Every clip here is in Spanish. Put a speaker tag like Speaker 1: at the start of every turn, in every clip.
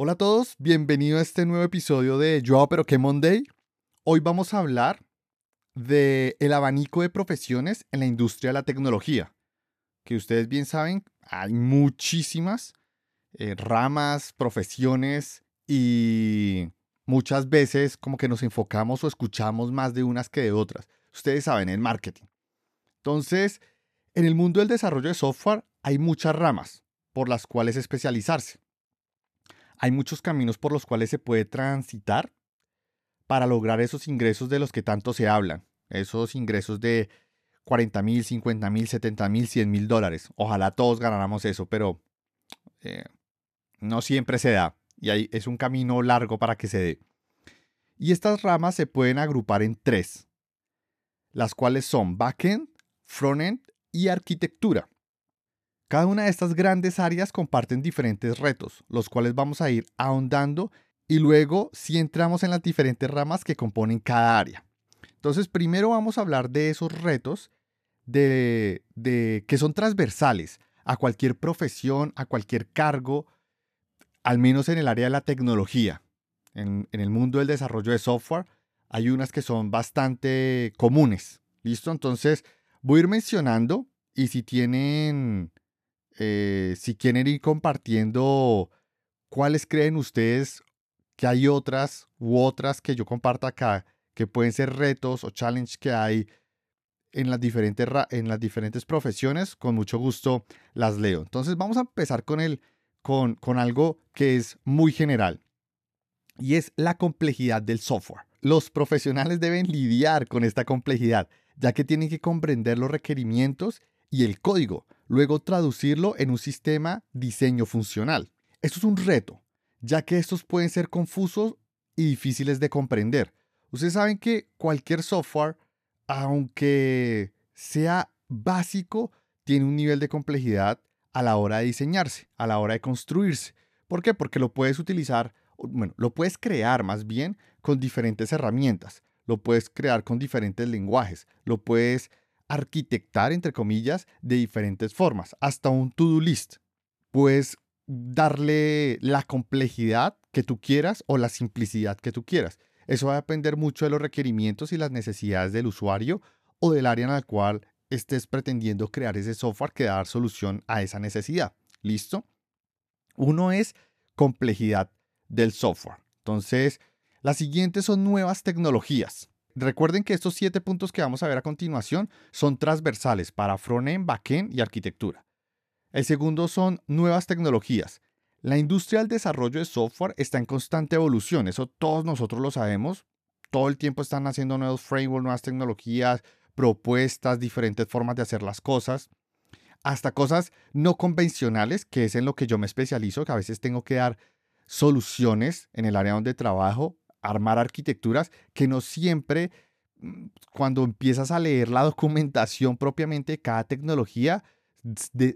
Speaker 1: Hola a todos, bienvenido a este nuevo episodio de Yo pero qué Monday. Hoy vamos a hablar de el abanico de profesiones en la industria de la tecnología. Que ustedes bien saben, hay muchísimas eh, ramas, profesiones y muchas veces como que nos enfocamos o escuchamos más de unas que de otras. Ustedes saben, el marketing. Entonces, en el mundo del desarrollo de software hay muchas ramas por las cuales especializarse hay muchos caminos por los cuales se puede transitar para lograr esos ingresos de los que tanto se hablan. Esos ingresos de 40 mil, 50 mil, 70 mil, 100 mil dólares. Ojalá todos ganáramos eso, pero eh, no siempre se da. Y ahí es un camino largo para que se dé. Y estas ramas se pueden agrupar en tres, las cuales son backend, frontend y arquitectura. Cada una de estas grandes áreas comparten diferentes retos, los cuales vamos a ir ahondando y luego si entramos en las diferentes ramas que componen cada área. Entonces, primero vamos a hablar de esos retos de, que son transversales a cualquier profesión, a cualquier cargo, al menos en el área de la tecnología. En, en el mundo del desarrollo de software hay unas que son bastante comunes. ¿Listo? Entonces, voy a ir mencionando y si tienen eh, si quieren ir compartiendo cuáles creen ustedes que hay otras u otras que yo comparto acá, que pueden ser retos o challenges que hay en las diferentes, en las diferentes profesiones, con mucho gusto las leo. Entonces vamos a empezar con, el, con, con algo que es muy general y es la complejidad del software. Los profesionales deben lidiar con esta complejidad, ya que tienen que comprender los requerimientos y el código, luego traducirlo en un sistema diseño funcional. Esto es un reto, ya que estos pueden ser confusos y difíciles de comprender. Ustedes saben que cualquier software, aunque sea básico, tiene un nivel de complejidad a la hora de diseñarse, a la hora de construirse. ¿Por qué? Porque lo puedes utilizar, bueno, lo puedes crear más bien con diferentes herramientas, lo puedes crear con diferentes lenguajes, lo puedes arquitectar, entre comillas, de diferentes formas, hasta un to-do list. Puedes darle la complejidad que tú quieras o la simplicidad que tú quieras. Eso va a depender mucho de los requerimientos y las necesidades del usuario o del área en la cual estés pretendiendo crear ese software que da dar solución a esa necesidad. ¿Listo? Uno es complejidad del software. Entonces, las siguientes son nuevas tecnologías. Recuerden que estos siete puntos que vamos a ver a continuación son transversales para frontend, backend y arquitectura. El segundo son nuevas tecnologías. La industria del desarrollo de software está en constante evolución, eso todos nosotros lo sabemos. Todo el tiempo están haciendo nuevos frameworks, nuevas tecnologías, propuestas, diferentes formas de hacer las cosas, hasta cosas no convencionales, que es en lo que yo me especializo, que a veces tengo que dar soluciones en el área donde trabajo armar arquitecturas que no siempre, mm, cuando empiezas a leer la documentación propiamente de cada tecnología,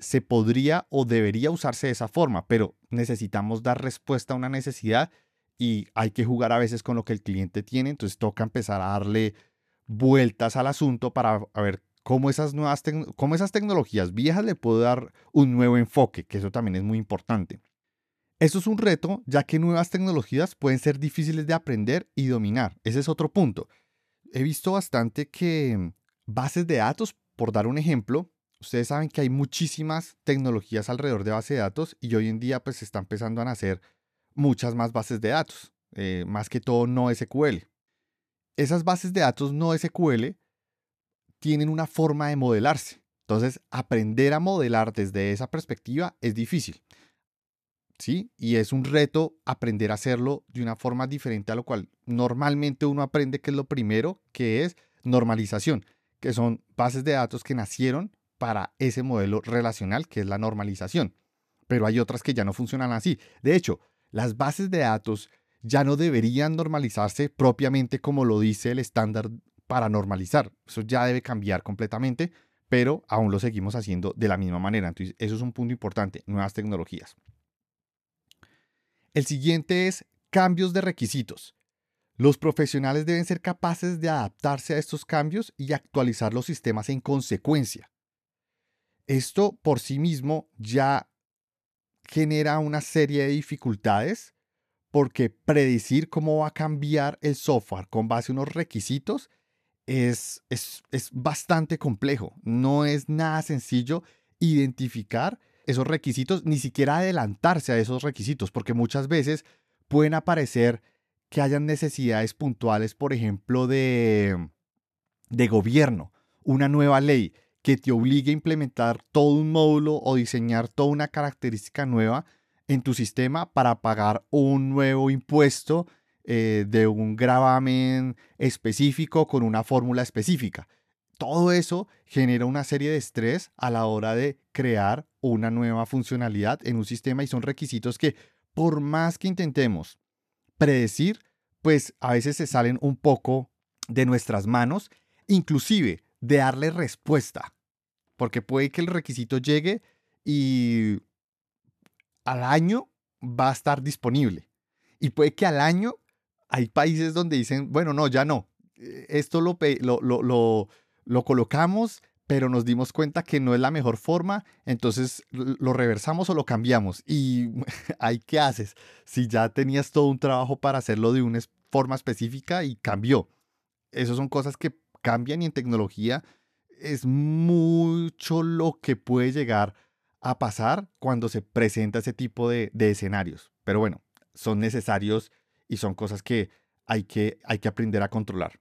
Speaker 1: se podría o debería usarse de esa forma, pero necesitamos dar respuesta a una necesidad y hay que jugar a veces con lo que el cliente tiene, entonces toca empezar a darle vueltas al asunto para ver cómo esas nuevas cómo esas tecnologías viejas le puedo dar un nuevo enfoque, que eso también es muy importante. Esto es un reto, ya que nuevas tecnologías pueden ser difíciles de aprender y dominar. Ese es otro punto. He visto bastante que bases de datos, por dar un ejemplo, ustedes saben que hay muchísimas tecnologías alrededor de base de datos y hoy en día pues se está empezando a nacer muchas más bases de datos, eh, más que todo no SQL. Esas bases de datos no SQL tienen una forma de modelarse. Entonces, aprender a modelar desde esa perspectiva es difícil. Y es un reto aprender a hacerlo de una forma diferente a lo cual normalmente uno aprende que es lo primero, que es normalización, que son bases de datos que nacieron para ese modelo relacional que es la normalización. Pero hay otras que ya no funcionan así. De hecho, las bases de datos ya no deberían normalizarse propiamente como lo dice el estándar para normalizar. Eso ya debe cambiar completamente, pero aún lo seguimos haciendo de la misma manera. Entonces, eso es un punto importante, nuevas tecnologías. El siguiente es cambios de requisitos. Los profesionales deben ser capaces de adaptarse a estos cambios y actualizar los sistemas en consecuencia. Esto por sí mismo ya genera una serie de dificultades porque predecir cómo va a cambiar el software con base a unos requisitos es, es, es bastante complejo. No es nada sencillo identificar esos requisitos, ni siquiera adelantarse a esos requisitos, porque muchas veces pueden aparecer que hayan necesidades puntuales, por ejemplo, de, de gobierno, una nueva ley que te obligue a implementar todo un módulo o diseñar toda una característica nueva en tu sistema para pagar un nuevo impuesto eh, de un gravamen específico con una fórmula específica. Todo eso genera una serie de estrés a la hora de crear una nueva funcionalidad en un sistema y son requisitos que por más que intentemos predecir, pues a veces se salen un poco de nuestras manos, inclusive de darle respuesta, porque puede que el requisito llegue y al año va a estar disponible. Y puede que al año hay países donde dicen, bueno, no, ya no. Esto lo, lo, lo, lo colocamos, pero nos dimos cuenta que no es la mejor forma, entonces lo reversamos o lo cambiamos. Y ahí, ¿qué haces? Si ya tenías todo un trabajo para hacerlo de una forma específica y cambió. Esas son cosas que cambian y en tecnología es mucho lo que puede llegar a pasar cuando se presenta ese tipo de, escenarios. Pero bueno, son necesarios y son cosas que hay, que hay que aprender a controlar.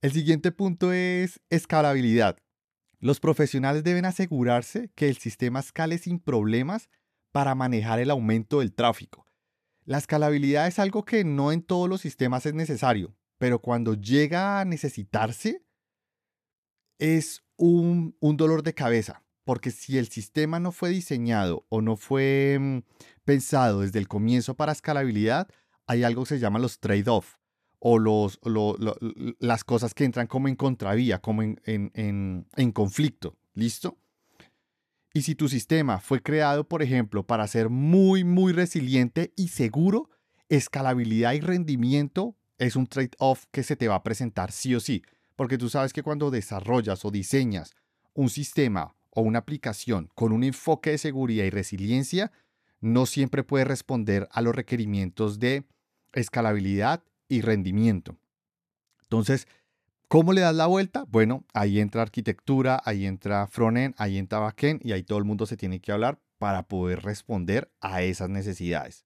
Speaker 1: El siguiente punto es escalabilidad. Los profesionales deben asegurarse que el sistema escale sin problemas para manejar el aumento del tráfico. La escalabilidad es algo que no en todos los sistemas es necesario, pero cuando llega a necesitarse es un, un dolor de cabeza porque si el sistema no fue diseñado o no fue mm, pensado desde el comienzo para escalabilidad, hay algo que se llama los trade-off o los, las cosas que entran como en contravía, como en, en conflicto. ¿Listo? Y si tu sistema fue creado, por ejemplo, para ser muy, muy resiliente y seguro, escalabilidad y rendimiento es un trade-off que se te va a presentar sí o sí. Porque tú sabes que cuando desarrollas o diseñas un sistema o una aplicación con un enfoque de seguridad y resiliencia no siempre puede responder a los requerimientos de escalabilidad y rendimiento. Entonces, ¿cómo le das la vuelta? Bueno, ahí entra arquitectura, ahí entra frontend, ahí entra backend y ahí todo el mundo se tiene que hablar para poder responder a esas necesidades.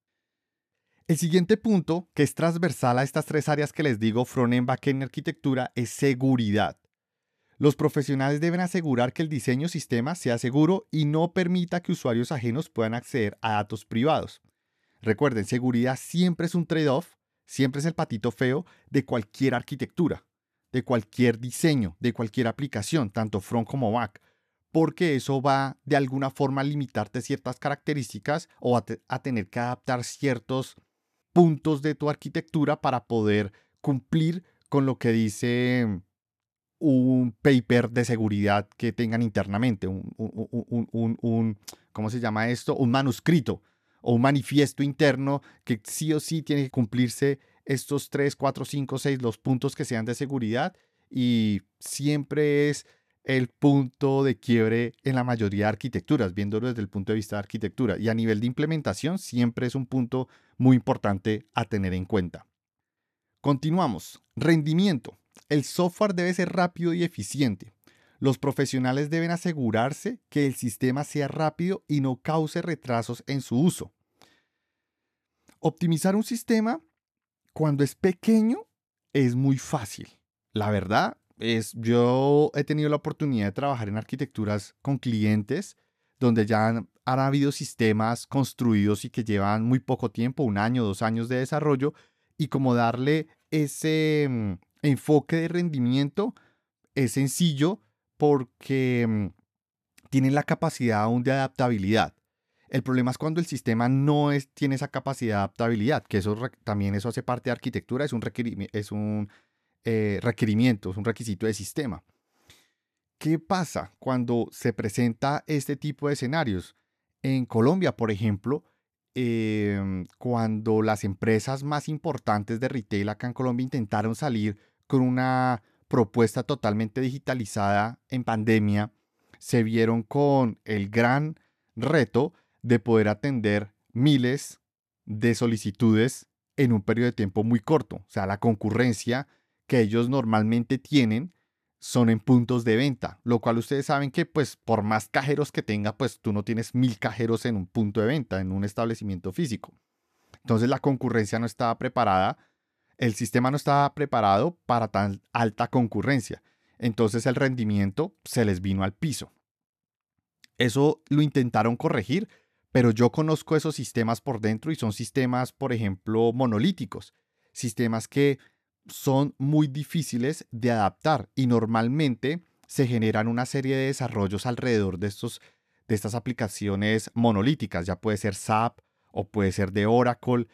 Speaker 1: El siguiente punto, que es transversal a estas tres áreas que les digo, frontend, backend y arquitectura, es seguridad. Los profesionales deben asegurar que el diseño sistema sea seguro y no permita que usuarios ajenos puedan acceder a datos privados. Recuerden, seguridad siempre es un trade-off, siempre es el patito feo de cualquier arquitectura, de cualquier diseño, de cualquier aplicación, tanto front como back, porque eso va de alguna forma a limitarte ciertas características o a, a tener que adaptar ciertos puntos de tu arquitectura para poder cumplir con lo que dice un paper de seguridad que tengan internamente, un, un, ¿cómo se llama esto? Un manuscrito o un manifiesto interno que sí o sí tiene que cumplirse estos 3, 4, 5, 6, los puntos que sean de seguridad y siempre es el punto de quiebre en la mayoría de arquitecturas, viéndolo desde el punto de vista de arquitectura. Y a nivel de implementación siempre es un punto muy importante a tener en cuenta. Continuamos. Rendimiento. El software debe ser rápido y eficiente. Los profesionales deben asegurarse que el sistema sea rápido y no cause retrasos en su uso. Optimizar un sistema cuando es pequeño es muy fácil. La verdad es, yo he tenido la oportunidad de trabajar en arquitecturas con clientes donde ya han, han habido sistemas construidos y que llevan muy poco tiempo, un año, dos años de desarrollo, y como darle ese, mm, enfoque de rendimiento es sencillo porque mm, tienen la capacidad aún de adaptabilidad. El problema es cuando el sistema no es, tiene esa capacidad de adaptabilidad, que eso también eso hace parte de arquitectura, es un, es un eh, requerimiento, es un requisito de sistema. ¿Qué pasa cuando se presenta este tipo de escenarios? En Colombia, por ejemplo, em, cuando las empresas más importantes de retail acá en Colombia intentaron salir con una propuesta totalmente digitalizada en pandemia, se vieron con el gran reto de poder atender miles de solicitudes en un periodo de tiempo muy corto. O sea, la concurrencia que ellos normalmente tienen son en puntos de venta, lo cual ustedes saben que pues por más cajeros que tenga, pues tú no tienes mil cajeros en un punto de venta, en un establecimiento físico. Entonces la concurrencia no estaba preparada, el sistema no estaba preparado para tan alta concurrencia. Entonces el rendimiento se les vino al piso. Eso lo intentaron corregir, pero yo conozco esos sistemas por dentro y son sistemas, por ejemplo, monolíticos, sistemas que son muy difíciles de adaptar y normalmente se generan una serie de desarrollos alrededor de, estos, de estas aplicaciones monolíticas, ya puede ser SAP o puede ser de Oracle,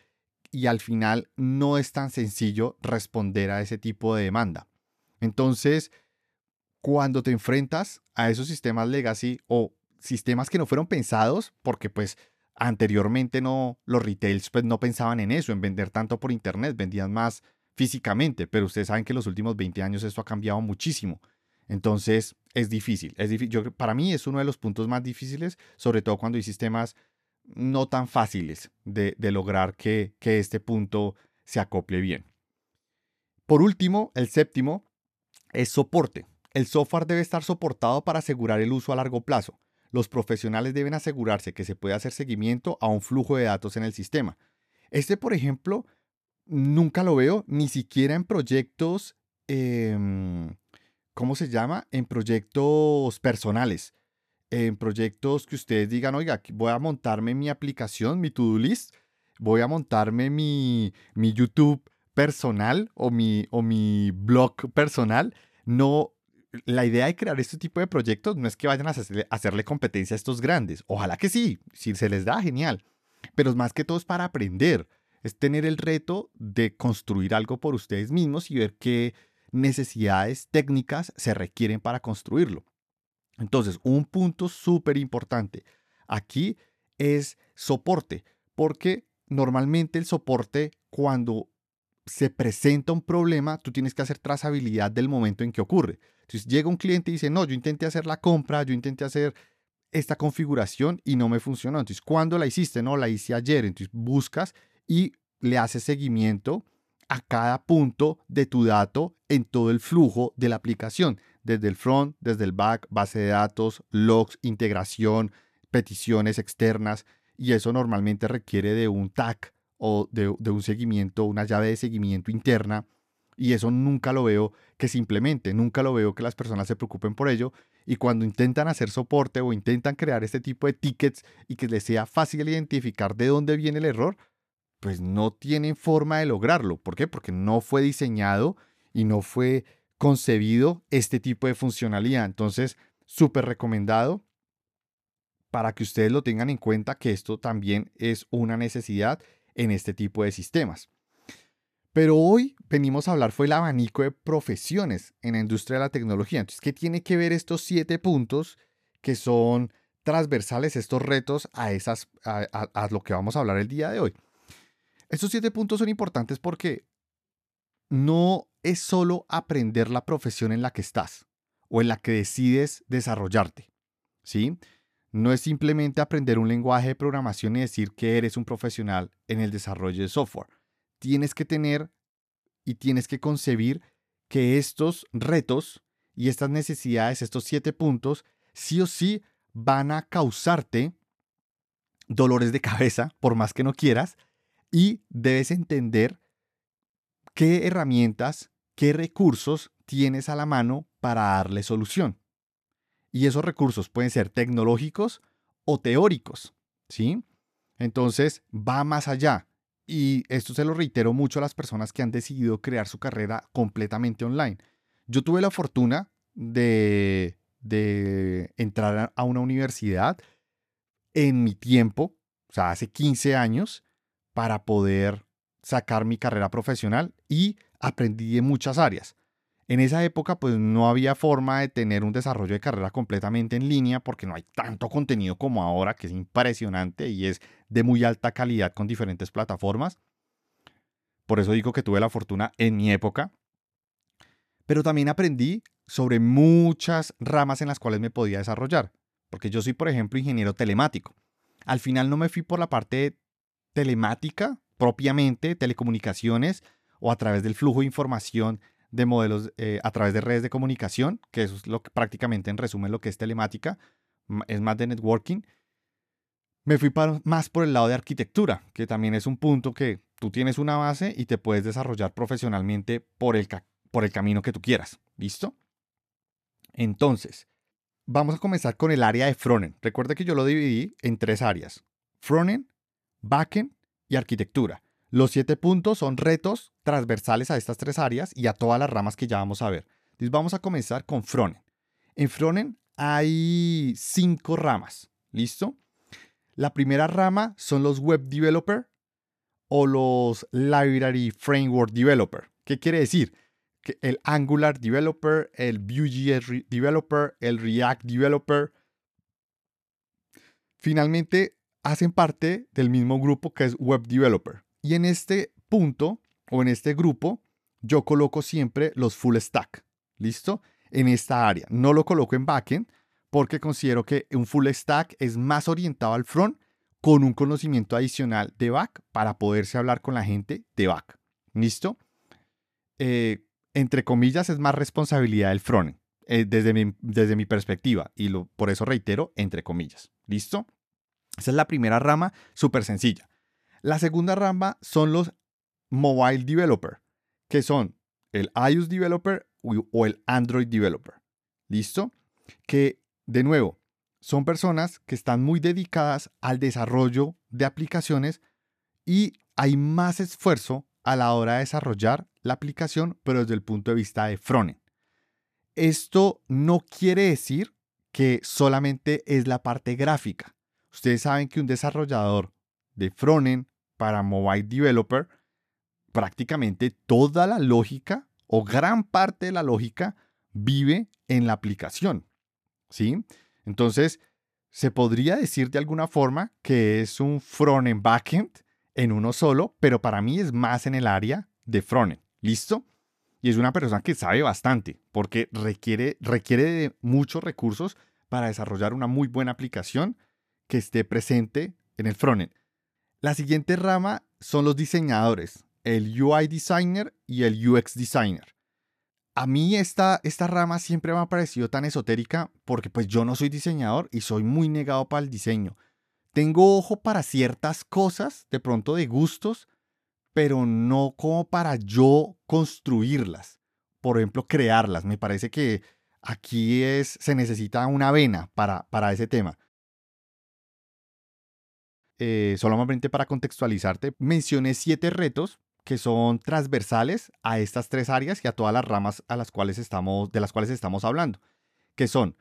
Speaker 1: y al final no es tan sencillo responder a ese tipo de demanda. Entonces, cuando te enfrentas a esos sistemas legacy o sistemas que no fueron pensados, porque pues anteriormente no, los retails pues no pensaban en eso, en vender tanto por internet, vendían más físicamente, pero ustedes saben que en los últimos 20 años esto ha cambiado muchísimo. Entonces es difícil. Es difícil. para mí es uno de los puntos más difíciles, sobre todo cuando hay sistemas no tan fáciles de, lograr que, este punto se acople bien. Por último, el séptimo es soporte. El software debe estar soportado para asegurar el uso a largo plazo. Los profesionales deben asegurarse que se puede hacer seguimiento a un flujo de datos en el sistema. Este, por ejemplo, nunca lo veo, ni siquiera en proyectos, em, ¿cómo se llama? En proyectos personales en proyectos que ustedes digan, oiga, voy a montarme mi aplicación, mi to-do list, voy a montarme mi, mi YouTube personal o mi, o mi blog personal. No, la idea de crear este tipo de proyectos no es que vayan a hacerle, competencia a estos grandes. Ojalá que sí, si se les da, genial. Pero es más que todo es para aprender. Es tener el reto de construir algo por ustedes mismos y ver qué necesidades técnicas se requieren para construirlo. Entonces, un punto súper importante aquí es soporte, porque normalmente el soporte cuando se presenta un problema, tú tienes que hacer trazabilidad del momento en que ocurre. Entonces llega un cliente y dice, no, yo intenté hacer la compra, yo intenté hacer esta configuración y no me funcionó. Entonces, ¿cuándo la hiciste? No, la hice ayer. Entonces buscas y le haces seguimiento a cada punto de tu dato en todo el flujo de la aplicación desde el front, desde el back, base de datos, logs, integración, peticiones externas, y eso normalmente requiere de un tag o de, un seguimiento, una llave de seguimiento interna, y eso nunca lo veo que simplemente, nunca lo veo que las personas se preocupen por ello, y cuando intentan hacer soporte o intentan crear este tipo de tickets y que les sea fácil identificar de dónde viene el error, pues no tienen forma de lograrlo. ¿Por qué? Porque no fue diseñado y no fue concebido este tipo de funcionalidad. Entonces, súper recomendado para que ustedes lo tengan en cuenta que esto también es una necesidad en este tipo de sistemas. Pero hoy venimos a hablar fue el abanico de profesiones en la industria de la tecnología. Entonces, ¿qué tiene que ver estos siete puntos que son transversales, estos retos a, esas, a, a lo que vamos a hablar el día de hoy? Estos siete puntos son importantes porque no es solo aprender la profesión en la que estás o en la que decides desarrollarte. ¿Sí? No es simplemente aprender un lenguaje de programación y decir que eres un profesional en el desarrollo de software. Tienes que tener y tienes que concebir que estos retos y estas necesidades, estos siete puntos, sí o sí van a causarte dolores de cabeza, por más que no quieras, y debes entender qué herramientas, qué recursos tienes a la mano para darle solución. Y esos recursos pueden ser tecnológicos o teóricos, ¿sí? Entonces, va más allá. Y esto se lo reitero mucho a las personas que han decidido crear su carrera completamente online. Yo tuve la fortuna de, de entrar a una universidad en mi tiempo, o sea, hace 15 años, para poder sacar mi carrera profesional y aprendí en muchas áreas. En esa época pues no había forma de tener un desarrollo de carrera completamente en línea porque no hay tanto contenido como ahora que es impresionante y es de muy alta calidad con diferentes plataformas. Por eso digo que tuve la fortuna en mi época. Pero también aprendí sobre muchas ramas en las cuales me podía desarrollar. Porque yo soy, por ejemplo, ingeniero telemático. Al final no me fui por la parte telemática propiamente telecomunicaciones o a través del flujo de información de modelos eh, a través de redes de comunicación, que eso es lo que prácticamente en resumen lo que es telemática, es más de networking. Me fui más por el lado de arquitectura, que también es un punto que tú tienes una base y te puedes desarrollar profesionalmente por el, por el camino que tú quieras. ¿Listo? Entonces, vamos a comenzar con el área de frontend. Recuerda que yo lo dividí en tres áreas: frontend, backend y arquitectura. Los siete puntos son retos transversales a estas tres áreas y a todas las ramas que ya vamos a ver. Entonces vamos a comenzar con frontend. En frontend hay cinco ramas. ¿Listo? La primera rama son los web developer o los library framework developer. ¿Qué quiere decir? Que el Angular developer, el Vue.js developer, el React developer, finalmente hacen parte del mismo grupo que es web developer. Y en este punto o en este grupo, yo coloco siempre los full stack. ¿Listo? En esta área. No lo coloco en backend porque considero que un full stack es más orientado al front con un conocimiento adicional de back para poderse hablar con la gente de back. ¿Listo? Eh, entre comillas, es más responsabilidad del front, eh, desde, mi, desde mi perspectiva, y por eso reitero, entre comillas. ¿Listo? Esa es la primera rama, súper sencilla. La segunda rama son los mobile developer, que son el iOS developer o el Android developer. ¿Listo? Que, de nuevo, son personas que están muy dedicadas al desarrollo de aplicaciones y hay más esfuerzo a la hora de desarrollar la aplicación, pero desde el punto de vista de frontend. Esto no quiere decir que solamente es la parte gráfica. Ustedes saben que un desarrollador de frontend para mobile developer, prácticamente toda la lógica o gran parte de la lógica vive en la aplicación. ¿Sí? Entonces, se podría decir de alguna forma que es un frontend backend en uno solo, pero para mí es más en el área de frontend. ¿Listo? Y es una persona que sabe bastante, porque requiere, requiere de muchos recursos para desarrollar una muy buena aplicación que esté presente en el frontend. La siguiente rama son los diseñadores, el UI designer y el UX designer. A mí esta, esta rama siempre me ha parecido tan esotérica porque pues yo no soy diseñador y soy muy negado para el diseño. Tengo ojo para ciertas cosas, de pronto de gustos, pero no como para yo construirlas. Por ejemplo, crearlas. Me parece que aquí es, se necesita una vena para, para ese tema eh, solamente para contextualizarte, mencioné siete retos que son transversales a estas tres áreas y a todas las ramas a las cuales estamos, de las cuales estamos hablando, que son,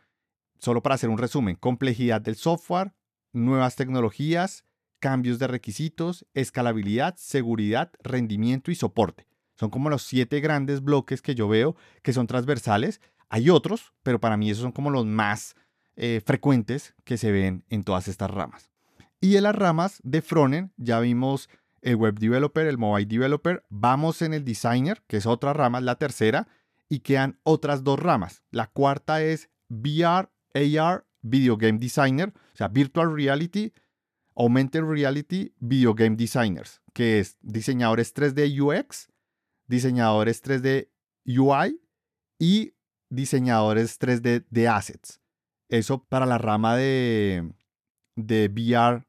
Speaker 1: solo para hacer un resumen, complejidad del software, nuevas tecnologías, cambios de requisitos, escalabilidad, seguridad, rendimiento y soporte. Son como los siete grandes bloques que yo veo que son transversales. Hay otros, pero para mí esos son como los más eh, frecuentes que se ven en todas estas ramas. Y en las ramas de frontend ya vimos el web developer, el mobile developer, vamos en el designer, que es otra rama, la tercera, y quedan otras dos ramas. La cuarta es VR, AR, Video Game Designer, o sea, Virtual Reality, Augmented Reality, Video Game Designers, que es diseñadores 3D UX, diseñadores 3D UI y diseñadores 3D de assets. Eso para la rama de, de VR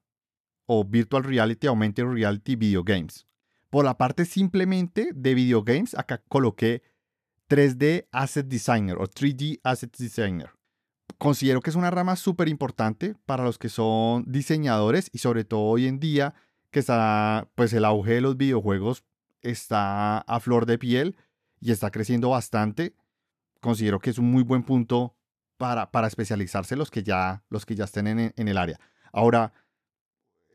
Speaker 1: o Virtual Reality, Augmented Reality Video Games. Por la parte simplemente de Video Games, acá coloqué 3D Asset Designer o 3D Asset Designer. Considero que es una rama súper importante para los que son diseñadores y sobre todo hoy en día que está, pues el auge de los videojuegos está a flor de piel y está creciendo bastante. Considero que es un muy buen punto para, para especializarse los que ya, los que ya estén en, en el área. Ahora,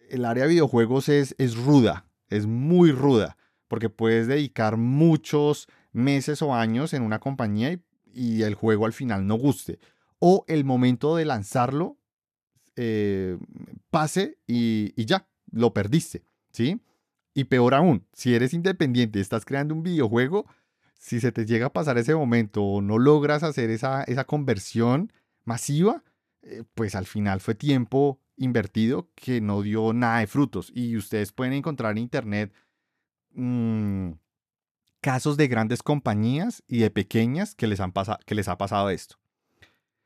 Speaker 1: el área de videojuegos es, es ruda, es muy ruda, porque puedes dedicar muchos meses o años en una compañía y, el juego al final no guste. O el momento de lanzarlo eh, pase y, ya, lo perdiste, ¿sí? Y peor aún, si eres independiente y estás creando un videojuego, si se te llega a pasar ese momento o no logras hacer esa, esa conversión masiva, eh, pues al final fue tiempo invertido que no dio nada de frutos. Y ustedes pueden encontrar en internet mm, casos de grandes compañías y de pequeñas que les, han que les ha pasado esto.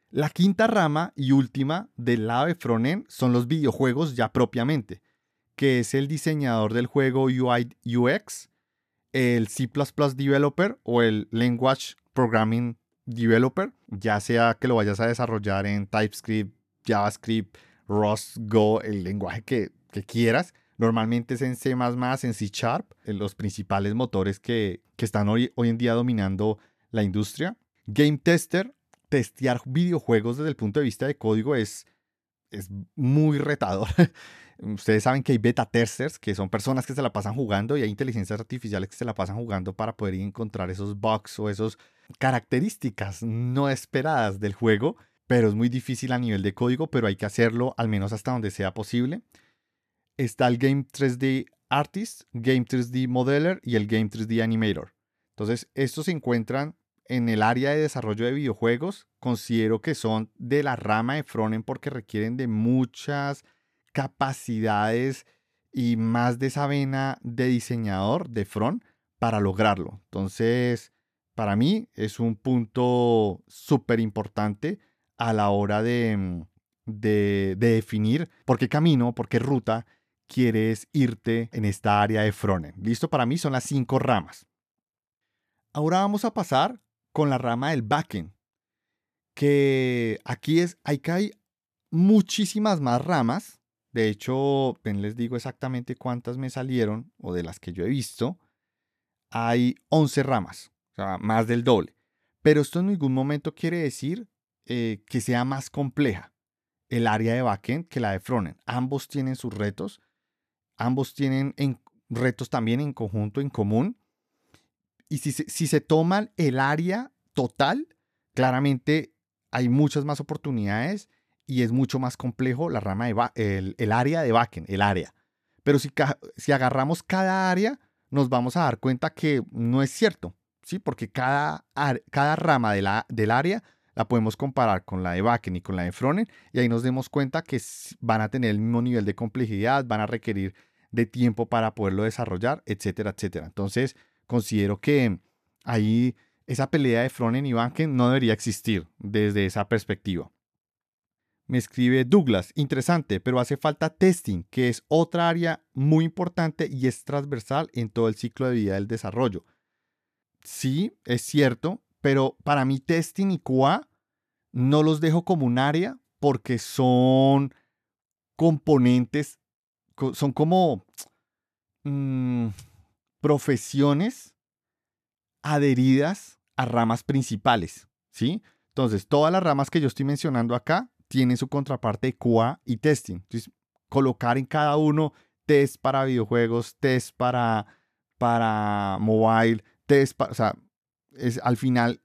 Speaker 1: La quinta rama y última del lado de son los videojuegos ya propiamente, que es el diseñador del juego UI UX, el C++ developer o el Language Programming Developer, ya sea que lo vayas a desarrollar en TypeScript, JavaScript, Rust, Go, el lenguaje que, quieras. Normalmente es en C, en C Sharp, en los principales motores que, están hoy, hoy en día dominando la industria. Game Tester, testear videojuegos desde el punto de vista de código es, es muy retador. Ustedes saben que hay beta testers, que son personas que se la pasan jugando y hay inteligencias artificiales que se la pasan jugando para poder encontrar esos bugs o esas características no esperadas del juego, pero es muy difícil a nivel de código, pero hay que hacerlo al menos hasta donde sea posible. Está el Game 3D Artist, Game 3D Modeler y el Game 3D Animator. Entonces, estos se encuentran en el área de desarrollo de videojuegos. Considero que son de la rama de frontend porque requieren de muchas capacidades y más de esa vena de diseñador de front para lograrlo. Entonces, para mí es un punto súper importante a la hora de, mm, de, definir por qué camino, por qué ruta quieres irte en esta área de frontend. Listo, para mí son las cinco ramas. Ahora vamos a pasar con la rama del backend, que aquí es, hay que hay muchísimas más ramas de hecho, les digo exactamente cuántas me salieron, o de las que yo he visto. Hay 11 ramas, o sea, más del doble. Pero esto en ningún momento quiere decir eh, que sea más compleja el área de backend que la de frontend. Ambos tienen sus retos, ambos tienen retos también en conjunto, en común. Y si se toman el área total, claramente hay muchas más oportunidades y es mucho más complejo la rama de el, área de backend, el área. Pero si, agarramos cada área, nos vamos a dar cuenta que no es cierto, ¿sí? Porque cada, cada rama del área la podemos comparar con la de backend y con la de frontend y ahí nos demos cuenta que van a tener el mismo nivel de complejidad, van a requerir de tiempo para poderlo desarrollar, etcétera, etcétera. Entonces, considero que ahí esa pelea de frontend y backend no debería existir desde esa perspectiva. Me escribe Douglas, interesante, pero hace falta testing, que es otra área muy importante y es transversal en todo el ciclo de vida del desarrollo. Sí, es cierto, pero para mí testing y QA no los dejo como un área porque son componentes, son como mm, profesiones adheridas a ramas principales, ¿sí? Entonces, todas las ramas que yo estoy mencionando acá tiene su contraparte QA y testing. Entonces, colocar en cada uno test para videojuegos, test para, para mobile, test para, es al final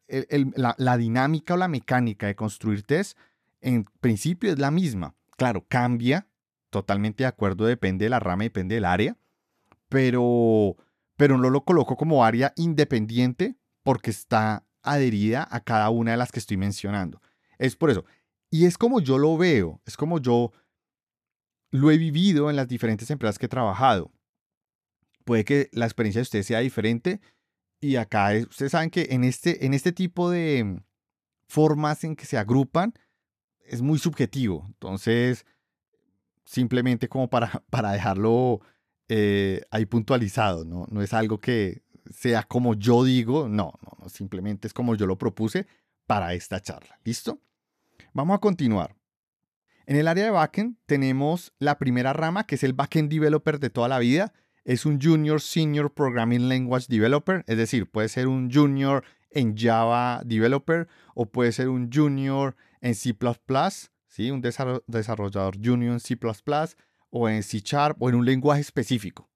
Speaker 1: la, dinámica o la mecánica de construir test en principio es la misma. Claro, cambia, totalmente de acuerdo, depende de la rama, depende del área, pero, pero no lo coloco como área independiente porque está adherida a cada una de las que estoy mencionando. Es por eso, y es como yo lo veo, es como yo lo he vivido en las diferentes empresas que he trabajado. Puede que la experiencia de ustedes sea diferente y acá ustedes saben que en este, en este tipo de formas en que se agrupan es muy subjetivo. Entonces, simplemente como para, para dejarlo eh, ahí puntualizado, ¿no? no es algo que sea como yo digo, no, no, simplemente es como yo lo propuse para esta charla. ¿Listo? Vamos a continuar. En el área de backend tenemos la primera rama, que es el backend developer de toda la vida. Es un junior senior programming language developer, es decir, puede ser un junior en Java developer o puede ser un junior en C++, ¿sí? un desarrollador junior en C++ o en C Sharp o en un lenguaje específico.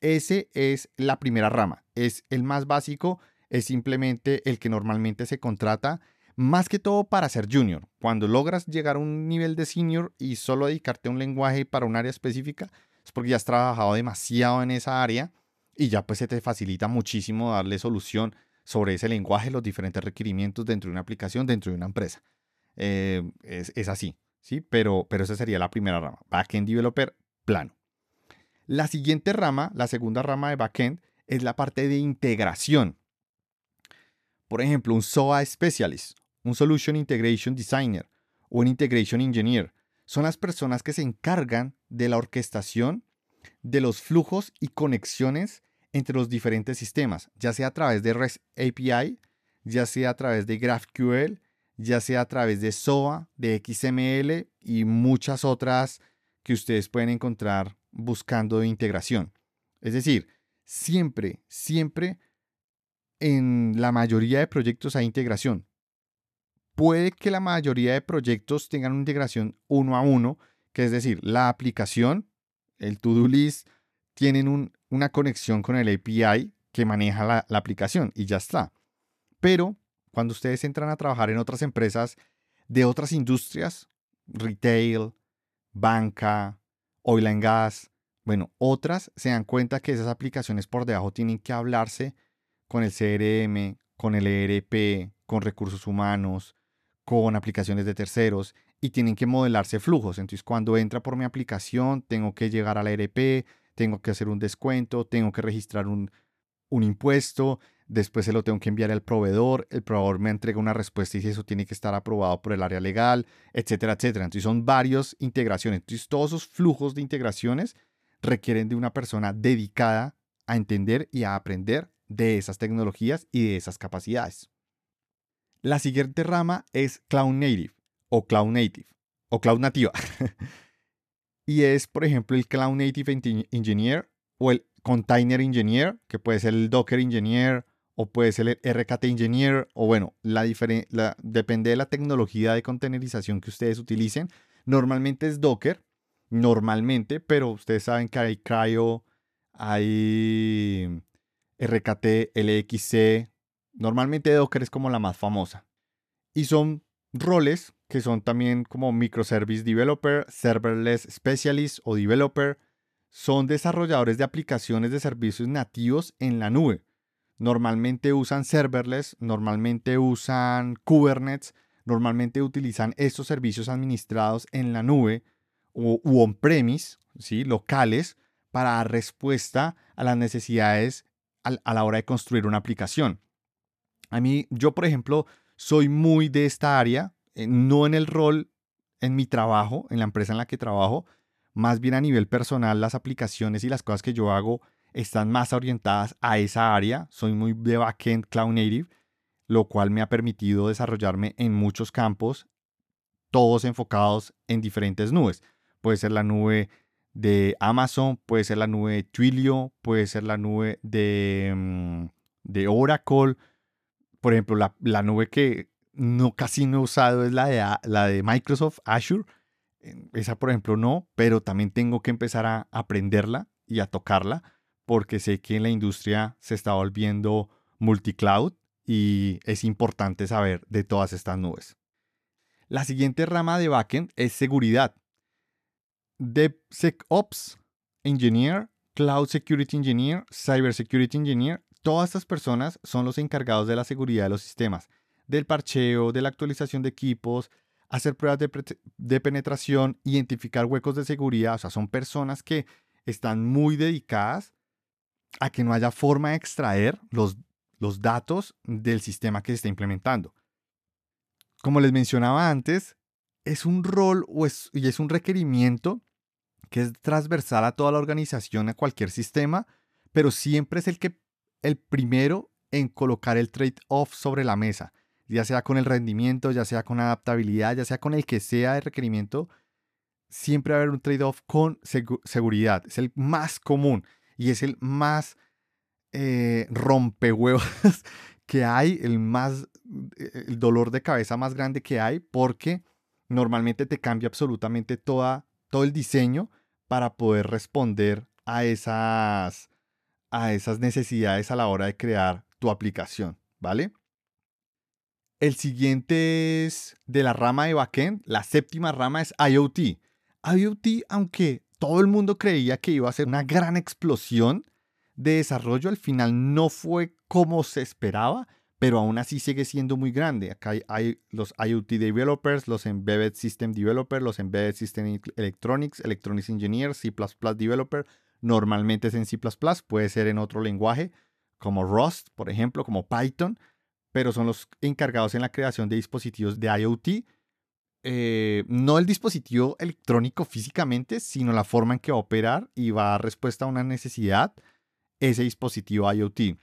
Speaker 1: Ese es la primera rama, es el más básico, es simplemente el que normalmente se contrata más que todo para ser junior. Cuando logras llegar a un nivel de senior y solo dedicarte a un lenguaje para un área específica, es porque ya has trabajado demasiado en esa área y ya pues se te facilita muchísimo darle solución sobre ese lenguaje, los diferentes requerimientos dentro de una aplicación, dentro de una empresa. Eh, es, así. ¿sí? Pero, pero esa sería la primera rama, backend developer plano. La siguiente rama, la segunda rama de backend, es la parte de integración. Por ejemplo, un SOA Specialist, un Solution Integration Designer o un Integration Engineer son las personas que se encargan de la orquestación de los flujos y conexiones entre los diferentes sistemas, ya sea a través de REST API, ya sea a través de GraphQL, ya sea a través de SOA, de XML y muchas otras que ustedes pueden encontrar buscando integración. Es decir, siempre, siempre en la mayoría de proyectos hay integración. Puede que la mayoría de proyectos tengan una integración uno a uno, que es decir, la aplicación, el to-do list, tienen una conexión con el API que maneja la, la aplicación y ya está. Pero cuando ustedes entran a trabajar en otras empresas de otras industrias, retail, banca, oil and gas, bueno, otras se dan cuenta que esas aplicaciones por debajo tienen que hablarse con el CRM, con el ERP, con recursos humanos, con aplicaciones de terceros y tienen que modelarse flujos. Entonces, cuando entra por mi aplicación, tengo que llegar al ERP, tengo que hacer un descuento, tengo que registrar un, un impuesto, después se lo tengo que enviar al proveedor, el proveedor me entrega una respuesta y eso tiene que estar aprobado por el área legal, etcétera, etcétera. Entonces son varias integraciones. Entonces todos esos flujos de integraciones requieren de una persona dedicada a entender y a aprender de esas tecnologías y de esas capacidades. La siguiente rama es Cloud Native o Cloud Native o Cloud Nativa. y es, por ejemplo, el Cloud Native Engineer o el Container Engineer, que puede ser el Docker Engineer o puede ser el RKT Engineer, o bueno, la, depende de la tecnología de containerización que ustedes utilicen. Normalmente es Docker, normalmente, pero ustedes saben que hay Cryo, hay RKT, LXC. Normalmente Docker es como la más famosa. Y son roles que son también como Microservice Developer, Serverless Specialist o Developer. Son desarrolladores de aplicaciones de servicios nativos en la nube normalmente usan serverless, normalmente usan Kubernetes, normalmente utilizan estos servicios administrados en la nube o, on-premise, locales, para dar respuesta a las necesidades a, la hora de construir una aplicación. A mí, yo por ejemplo, soy muy de esta área, eh, no en el rol, en mi trabajo, en la empresa en la que trabajo, más bien a nivel personal, las aplicaciones y las cosas que yo hago están más orientadas a esa área. Soy muy de backend cloud native, lo cual me ha permitido desarrollarme en muchos campos, todos enfocados en diferentes nubes. Puede ser la nube de Amazon, puede ser la nube de Twilio, puede ser la nube de, mm, de Oracle. Por ejemplo, la, nube que no, casi no he usado es la de, la de Microsoft Azure. Esa, por ejemplo, no, pero también tengo que empezar a aprenderla y a tocarla porque sé que en la industria se está volviendo multicloud y es importante saber de todas estas nubes. La siguiente rama de backend es seguridad. DevSecOps Engineer, Cloud Security Engineer, Cyber Security Engineer, todas estas personas son los encargados de la seguridad de los sistemas, del parcheo, de la actualización de equipos, hacer pruebas de, de penetración, identificar huecos de seguridad. O sea, son personas que están muy dedicadas a que no haya forma de extraer los, datos del sistema que se está implementando. Como les mencionaba antes, es un rol y es un requerimiento que es transversal a toda la organización, a cualquier sistema, pero siempre es el que el primero en colocar el trade-off sobre la mesa, ya sea con el rendimiento, ya sea con adaptabilidad, ya sea con el que sea el requerimiento, siempre va a haber un trade-off con seguridad. Es el más común y es el más eh, rompehuevos que hay, el más, eh, el dolor de cabeza más grande que hay, porque normalmente te cambia absolutamente toda, todo el diseño para poder responder a esas, a esas necesidades a la hora de crear tu aplicación, ¿vale? El siguiente es de la rama de backend, la séptima rama es IoT. IoT, aunque todo el mundo creía que iba a ser una gran explosión de desarrollo. Al final no fue como se esperaba, pero aún así sigue siendo muy grande. Acá hay, los IoT developers, los embedded system developers, los embedded system electronics, electronics engineers, C++ developer. Normalmente es en C++, puede ser en otro lenguaje como Rust, por ejemplo, como Python, pero son los encargados en la creación de dispositivos de IoT. Eh, no el dispositivo electrónico físicamente, sino la forma en que va a operar y va a dar respuesta a una necesidad ese dispositivo IoT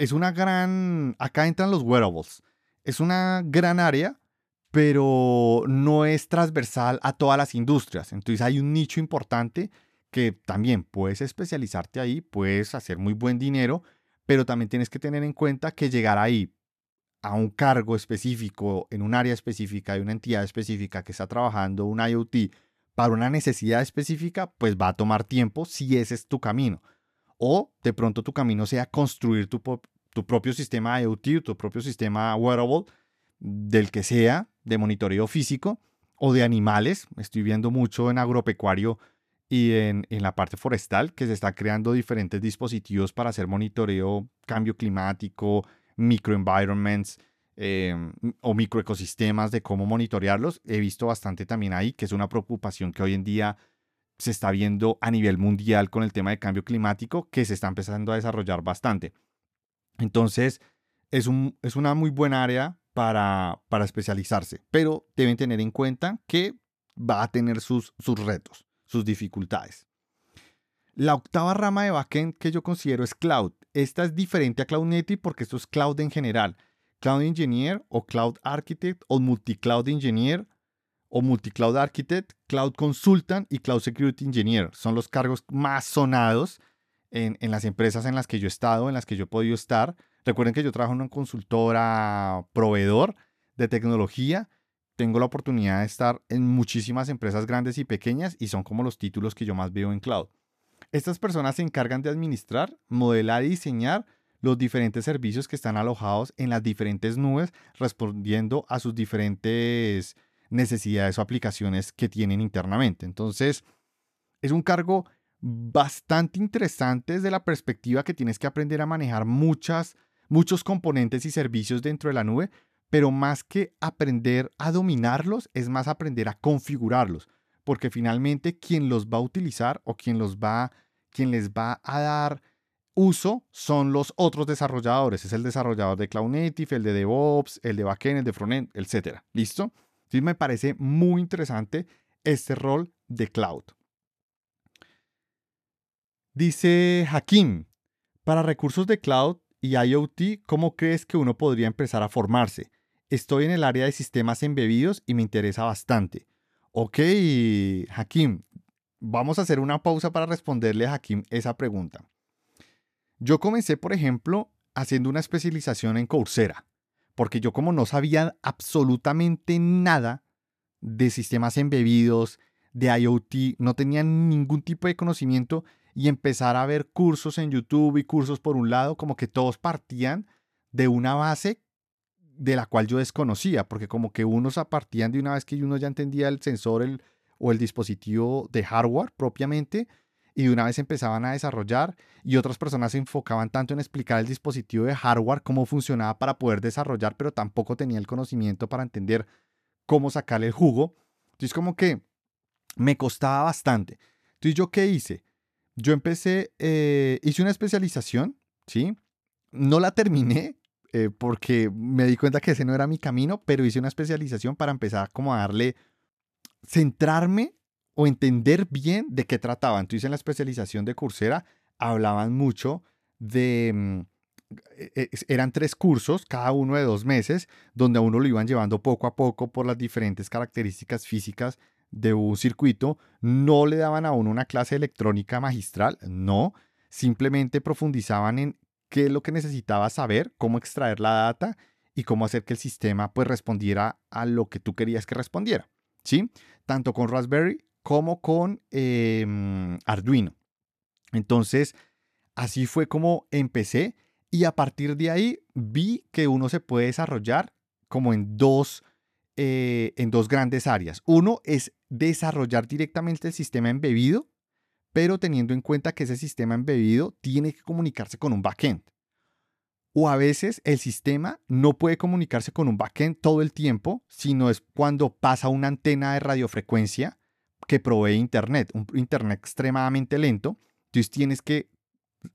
Speaker 1: es una gran, acá entran los wearables, es una gran área, pero no es transversal a todas las industrias. Entonces hay un nicho importante que también puedes especializarte ahí, puedes hacer muy buen dinero, pero también tienes que tener en cuenta que llegar ahí a un cargo específico, en un área específica, de una entidad específica que está trabajando un IoT para una necesidad específica, pues va a tomar tiempo si ese es tu camino. O de pronto tu camino sea construir tu, tu propio sistema IoT, tu propio sistema wearable, del que sea, de monitoreo físico o de animales. Estoy viendo mucho en agropecuario y en, la parte forestal que se está creando diferentes dispositivos para hacer monitoreo, cambio climático, microenvironments eh, o microecosistemas de cómo monitorearlos. He visto bastante también ahí, que es una preocupación que hoy en día se está viendo a nivel mundial con el tema de cambio climático, que se está empezando a desarrollar bastante. Entonces, es, un, es una muy buena área para, para, especializarse, pero deben tener en cuenta que va a tener sus, sus retos, sus dificultades. La octava rama de backend que yo considero es cloud. Esta es diferente a Cloud Native porque esto es cloud en general. Cloud Engineer o Cloud Architect o Multi-Cloud Engineer o Multi-Cloud Architect, Cloud Consultant y Cloud Security Engineer son los cargos más sonados en, las empresas en las que yo he estado, en las que yo he podido estar. Recuerden que yo trabajo en una consultora proveedor de tecnología. Tengo la oportunidad de estar en muchísimas empresas grandes y pequeñas y son como los títulos que yo más veo en cloud. Estas personas se encargan de administrar, modelar y diseñar los diferentes servicios que están alojados en las diferentes nubes, respondiendo a sus diferentes necesidades o aplicaciones que tienen internamente. Entonces, es un cargo bastante interesante desde la perspectiva que tienes que aprender a manejar muchas, muchos componentes y servicios dentro de la nube, pero más que aprender a dominarlos, es más aprender a configurarlos, porque finalmente quien los va a utilizar o quien los va, quien les va a dar uso son los otros desarrolladores. Es el desarrollador de Cloud Native, el de DevOps, el de Backend, el de Frontend, etc. ¿Listo? Entonces me parece muy interesante este rol de Cloud. Dice Hakim, para recursos de cloud y IoT, ¿cómo crees que uno podría empezar a formarse? Estoy en el área de sistemas embebidos y me interesa bastante. Ok, Hakim, vamos a hacer una pausa para responderle a Hakim esa pregunta. Yo comencé, por ejemplo, haciendo una especialización en Coursera, porque yo como no sabía absolutamente nada de sistemas embebidos, de IoT, no tenía ningún tipo de conocimiento, y empezar a ver cursos en YouTube y cursos por un lado, como que todos partían de una base de la cual yo desconocía, porque como que unos partían de una vez que uno ya entendía el sensor el, o el dispositivo de hardware propiamente, y de una vez empezaban a desarrollar, y otras personas se enfocaban tanto en explicar el dispositivo de hardware, cómo funcionaba para poder desarrollar, pero tampoco tenía el conocimiento para entender cómo sacarle el jugo. Entonces como que me costaba bastante. Entonces yo qué hice? yo empecé, eh, hice una especialización, ¿sí? No la terminé eh, porque me di cuenta que ese no era mi camino, pero hice una especialización para empezar como a darle, centrarme o entender bien de qué trataba. Entonces en la especialización de Coursera hablaban mucho de... Mm, e, e, eran tres cursos, cada uno de dos meses, donde a uno lo iban llevando poco a poco por las diferentes características físicas de un circuito, no le daban a uno una clase electrónica magistral, no, simplemente profundizaban en qué es lo que necesitaba saber, cómo extraer la data y cómo hacer que el sistema pues respondiera a lo que tú querías que respondiera, ¿sí? Tanto con Raspberry como con em, Arduino. Entonces, así fue como empecé y a partir de ahí vi que uno se puede desarrollar como en dos eh, en dos grandes áreas. Uno es desarrollar directamente el sistema embebido, pero teniendo en cuenta que ese sistema embebido tiene que comunicarse con un backend. O a veces el sistema no puede comunicarse con un backend todo el tiempo, sino es cuando pasa una antena de radiofrecuencia que provee Internet, un Internet extremadamente lento. Entonces tienes que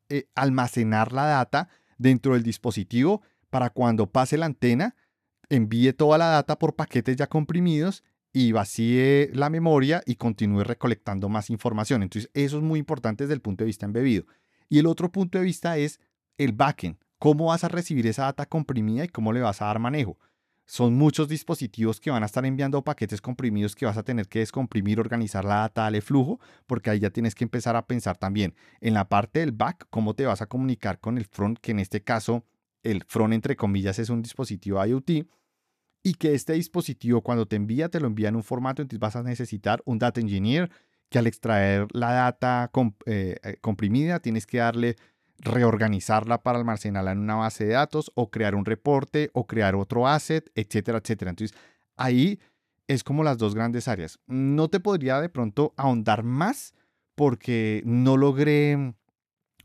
Speaker 1: eh, almacenar la data dentro del dispositivo para cuando pase la antena, envíe toda la data por paquetes ya comprimidos y vacíe la memoria y continúe recolectando más información. Entonces, eso es muy importante desde el punto de vista embebido. Y el otro punto de vista es el backend. ¿Cómo vas a recibir esa data comprimida y cómo le vas a dar manejo? Son muchos dispositivos que van a estar enviando paquetes comprimidos que vas a tener que descomprimir, organizar la data, darle flujo, porque ahí ya tienes que empezar a pensar también en la parte del back, cómo te vas a comunicar con el front, que en este caso el front entre comillas es un dispositivo IoT y que este dispositivo cuando te envía te lo envía en un formato, entonces vas a necesitar un data engineer que al extraer la data eh, eh, comprimida tienes que darle reorganizarla para almacenarla en una base de datos o crear un reporte o crear otro asset, etcétera, etcétera. Entonces ahí es como las dos grandes áreas. No te podría de pronto ahondar más porque no logré,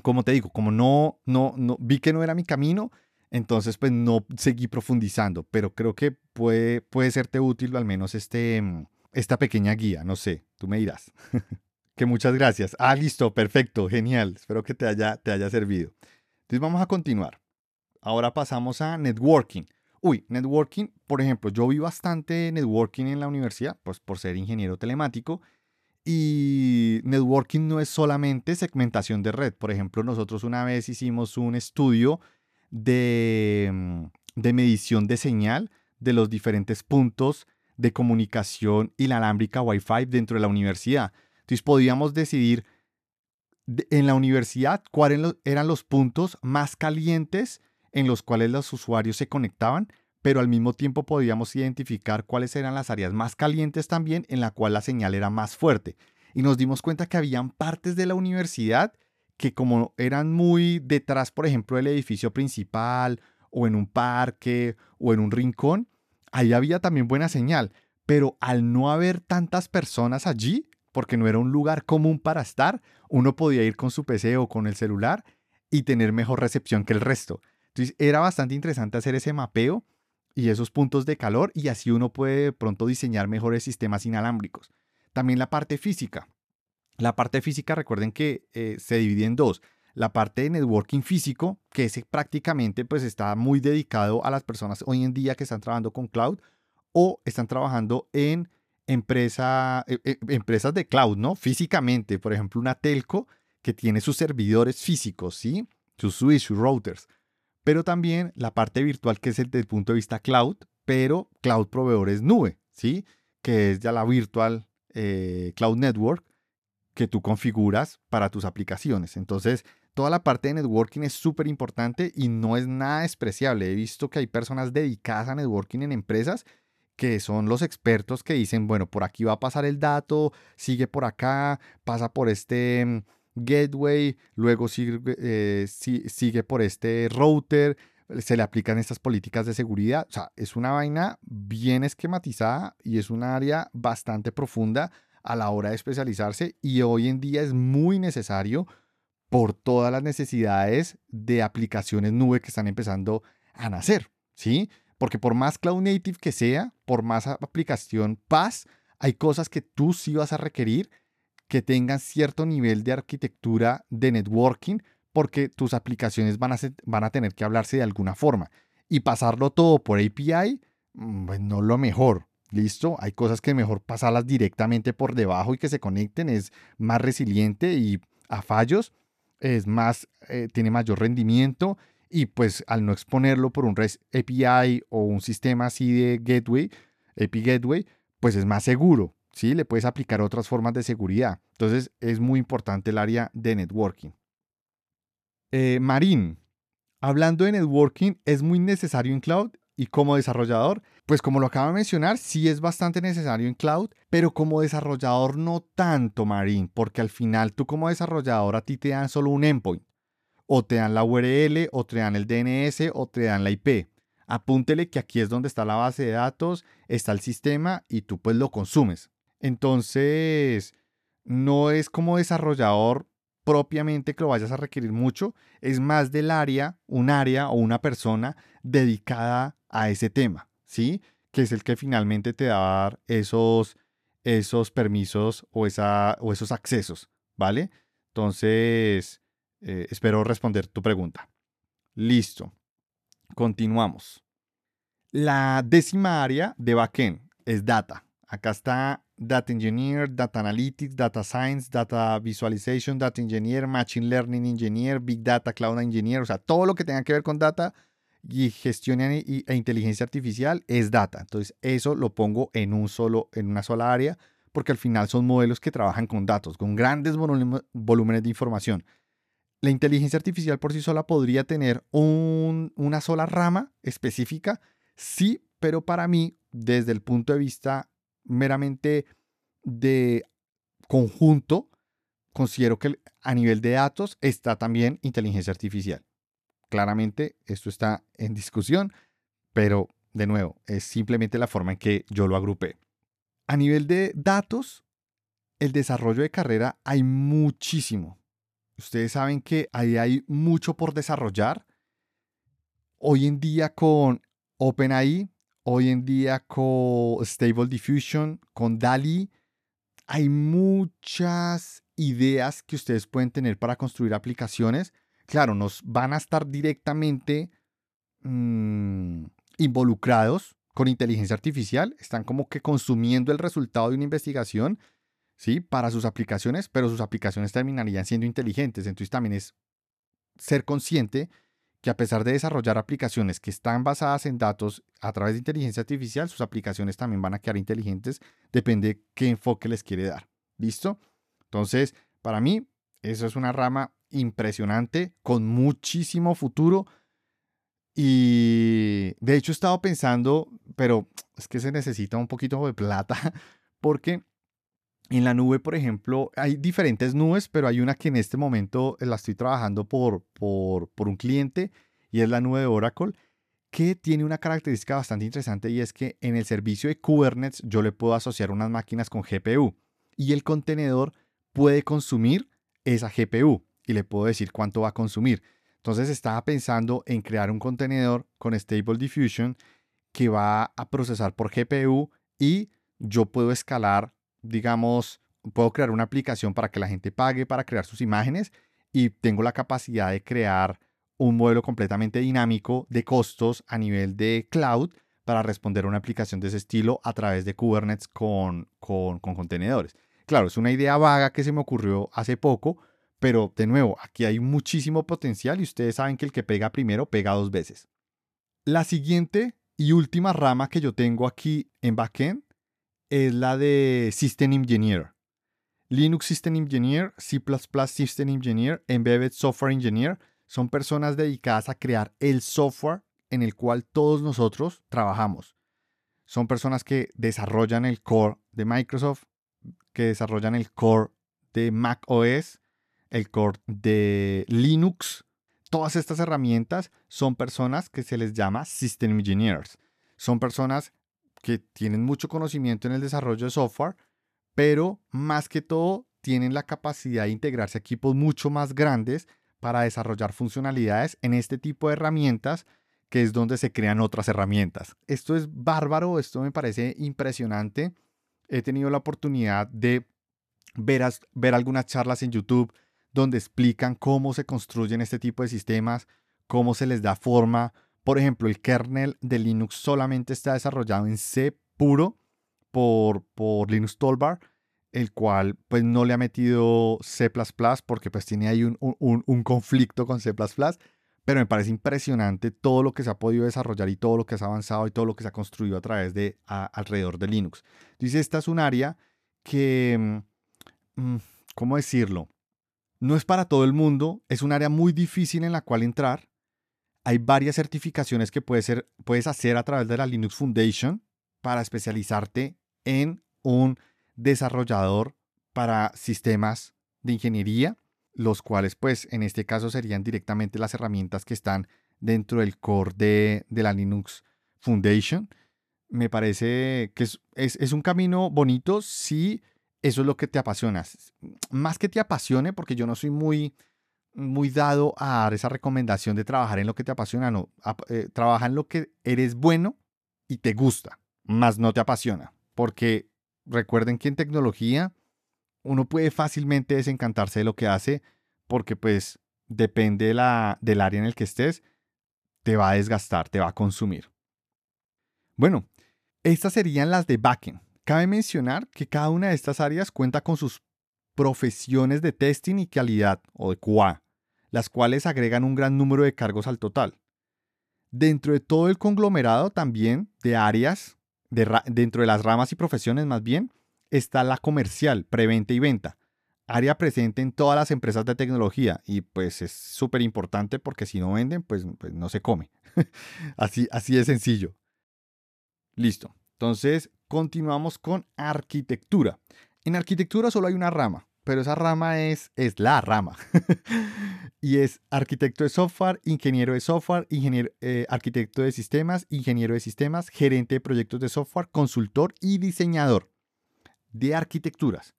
Speaker 1: como te digo, como no, no, no vi que no era mi camino, entonces, pues no seguí profundizando, pero creo que puede, puede serte útil al menos este, mm, esta pequeña guía, no sé, tú me dirás. que muchas gracias. Ah, listo, perfecto, genial. Espero que te haya, te haya servido. Entonces vamos a continuar. Ahora pasamos a networking. Uy, networking, por ejemplo, yo vi bastante networking en la universidad, pues por ser ingeniero telemático. Y networking no es solamente segmentación de red. Por ejemplo, nosotros una vez hicimos un estudio Mm, de, medición de señal de los diferentes puntos de comunicación inalámbrica Wi-Fi dentro de la universidad. Entonces podíamos decidir en la universidad cuáles eran los puntos más calientes en los cuales los usuarios se conectaban, pero al mismo tiempo podíamos identificar cuáles eran las áreas más calientes también en la cual la señal era más fuerte. Y nos dimos cuenta que habían partes de la universidad que como eran muy detrás, por ejemplo, del edificio principal o en un parque o en un rincón, ahí había también buena señal. Pero al no haber tantas personas allí, porque no era un lugar común para estar, uno podía ir con su PC o con el celular y tener mejor recepción que el resto. Entonces era bastante interesante hacer ese mapeo y esos puntos de calor y así uno puede pronto diseñar mejores sistemas inalámbricos. También la parte física. La parte física, recuerden que eh, se divide en dos. La parte de networking físico, que ese prácticamente pues está muy dedicado a las personas hoy en día que están trabajando con cloud o están trabajando en empresa, eh, eh, empresas de cloud, ¿no? Físicamente, por ejemplo, una telco que tiene sus servidores físicos, ¿sí? Sus switch, sus routers. Pero también la parte virtual que es el punto de vista cloud, pero cloud proveedores nube, ¿sí? Que es ya la virtual cloud network que tú configuras para tus aplicaciones. Entonces, toda la parte de networking es súper importante y no es nada despreciable. He visto que hay personas dedicadas a networking en empresas que son los expertos que dicen, bueno, por aquí va a pasar el dato, sigue por acá, pasa por este mm, gateway, luego sigue, eh, sigue por este router, se le aplican estas políticas de seguridad. O sea, es una vaina bien esquematizada y es un área bastante profunda a la hora de especializarse y hoy en día es muy necesario por todas las necesidades de aplicaciones nube que están empezando a nacer, ¿sí? Porque por más cloud native que sea, por más aplicación PaaS, hay cosas que tú sí vas a requerir que tengan cierto nivel de arquitectura de networking porque tus aplicaciones van a, van a tener que hablarse de alguna forma. Y pasarlo todo por API, mm, pues no lo mejor. Listo, hay cosas que mejor pasarlas directamente por debajo y que se conecten, es más resiliente y a fallos es más, eh, tiene mayor rendimiento y pues al no exponerlo por un REST API o un sistema así de gateway, API gateway, pues es más seguro, ¿sí? Le puedes aplicar otras formas de seguridad. Entonces es muy importante el área de networking. Eh, Marín, hablando de networking, ¿es muy necesario en cloud? Y como desarrollador, pues como lo acabo de mencionar, sí es bastante necesario en cloud, pero como desarrollador no tanto, Marín, porque al final tú como desarrollador a ti te dan solo un endpoint, o te dan la URL, o te dan el DNS, o te dan la IP. Apúntele que aquí es donde está la base de datos, está el sistema y tú pues lo consumes. Entonces, no es como desarrollador propiamente que lo vayas a requerir mucho, es más del área, un área o una persona dedicada a ese tema, ¿sí? Que es el que finalmente te da esos, esos permisos o, esa, o esos accesos, ¿vale? Entonces, eh, espero responder tu pregunta. Listo. Continuamos. La décima área de backend es data. Acá está Data Engineer, Data Analytics, Data Science, Data Visualization, Data Engineer, Machine Learning Engineer, Big Data, Cloud Engineer, o sea, todo lo que tenga que ver con data y gestión e, inteligencia artificial es data. Entonces, eso lo pongo en, un solo, en una sola área porque al final son modelos que trabajan con datos, con grandes volúmenes de información. La inteligencia artificial por sí sola podría tener una sola rama específica, sí, pero para mí, desde el punto de vista meramente de conjunto, considero que a nivel de datos está también inteligencia artificial. Claramente esto está en discusión, pero de nuevo, es simplemente la forma en que yo lo agrupé. A nivel de datos, el desarrollo de carrera hay muchísimo. Ustedes saben que ahí hay mucho por desarrollar. Hoy en día con OpenAI Hoy en día con Stable Diffusion, con DALI, hay muchas ideas que ustedes pueden tener para construir aplicaciones. Claro, nos van a estar directamente mm, involucrados con inteligencia artificial. Están como que consumiendo el resultado de una investigación, ¿sí? Para sus aplicaciones, pero sus aplicaciones terminarían siendo inteligentes. Entonces también es ser consciente que a pesar de desarrollar aplicaciones que están basadas en datos a través de inteligencia artificial, sus aplicaciones también van a quedar inteligentes, depende qué enfoque les quiere dar. ¿Listo? Entonces, para mí, eso es una rama impresionante, con muchísimo futuro. Y de hecho he estado pensando, pero es que se necesita un poquito de plata, porque en la nube, por ejemplo, hay diferentes nubes, pero hay una que en este momento la estoy trabajando por, por, por un cliente y es la nube de Oracle, que tiene una característica bastante interesante y es que en el servicio de Kubernetes yo le puedo asociar unas máquinas con GPU y el contenedor puede consumir esa GPU y le puedo decir cuánto va a consumir. Entonces estaba pensando en crear un contenedor con Stable Diffusion que va a procesar por GPU y yo puedo escalar digamos, puedo crear una aplicación para que la gente pague para crear sus imágenes y tengo la capacidad de crear un modelo completamente dinámico de costos a nivel de cloud para responder a una aplicación de ese estilo a través de Kubernetes con, con, con contenedores. Claro, es una idea vaga que se me ocurrió hace poco, pero de nuevo, aquí hay muchísimo potencial y ustedes saben que el que pega primero pega dos veces. La siguiente y última rama que yo tengo aquí en backend es la de System Engineer. Linux System Engineer, C++ System Engineer, Embedded Software Engineer son personas dedicadas a crear el software en el cual todos nosotros trabajamos. Son personas que desarrollan el core de Microsoft, que desarrollan el core de Mac OS, el core de Linux. Todas estas herramientas son personas que se les llama System Engineers. Son personas que tienen mucho conocimiento en el desarrollo de software, pero más que todo tienen la capacidad de integrarse a equipos mucho más grandes para desarrollar funcionalidades en este tipo de herramientas, que es donde se crean otras herramientas. Esto es bárbaro, esto me parece impresionante. He tenido la oportunidad de ver, ver algunas charlas en YouTube donde explican cómo se construyen este tipo de sistemas, cómo se les da forma, por ejemplo, el kernel de Linux solamente está desarrollado en C puro por, por Linux Toolbar, el cual pues no le ha metido C++ porque pues tiene ahí un, un, conflicto con C++, pero me parece impresionante todo lo que se ha podido desarrollar y todo lo que se ha avanzado y todo lo que se ha construido a través de alrededor de Linux. Entonces esta es un área que, mm, mm, ¿cómo decirlo? No es para todo el mundo, es un área muy difícil en la cual entrar, hay varias certificaciones que puedes hacer a través de la Linux Foundation para especializarte en un desarrollador para sistemas de ingeniería, los cuales pues en este caso serían directamente las herramientas que están dentro del core de, la Linux Foundation. Me parece que es, es, un camino bonito, sí, eso es lo que te apasiona. Más que te apasione, porque yo no soy muy, muy dado a dar esa recomendación de trabajar en lo que te apasiona, no. Eh, trabaja en lo que eres bueno y te gusta, más no te apasiona. Porque recuerden que en tecnología uno puede fácilmente desencantarse de lo que hace porque pues depende la, del área en el que estés, te va a desgastar, te va a consumir. Bueno, estas serían las de backend. Cabe mencionar que cada una de estas áreas cuenta con sus profesiones de testing y calidad o de QA, las cuales agregan un gran número de cargos al total. Dentro de todo el conglomerado también de áreas, dentro de las ramas y profesiones más bien, está la comercial, preventa y venta, área presente en todas las empresas de tecnología y pues es súper importante porque si no venden, pues, pues no se come. así, así de sencillo. Listo. Entonces, continuamos con arquitectura. En arquitectura solo hay una rama, pero esa rama es, es la rama. y es arquitecto de software, ingeniero de software, ingeniero, eh, arquitecto de sistemas, ingeniero de sistemas, gerente de proyectos de software, consultor y diseñador de arquitecturas.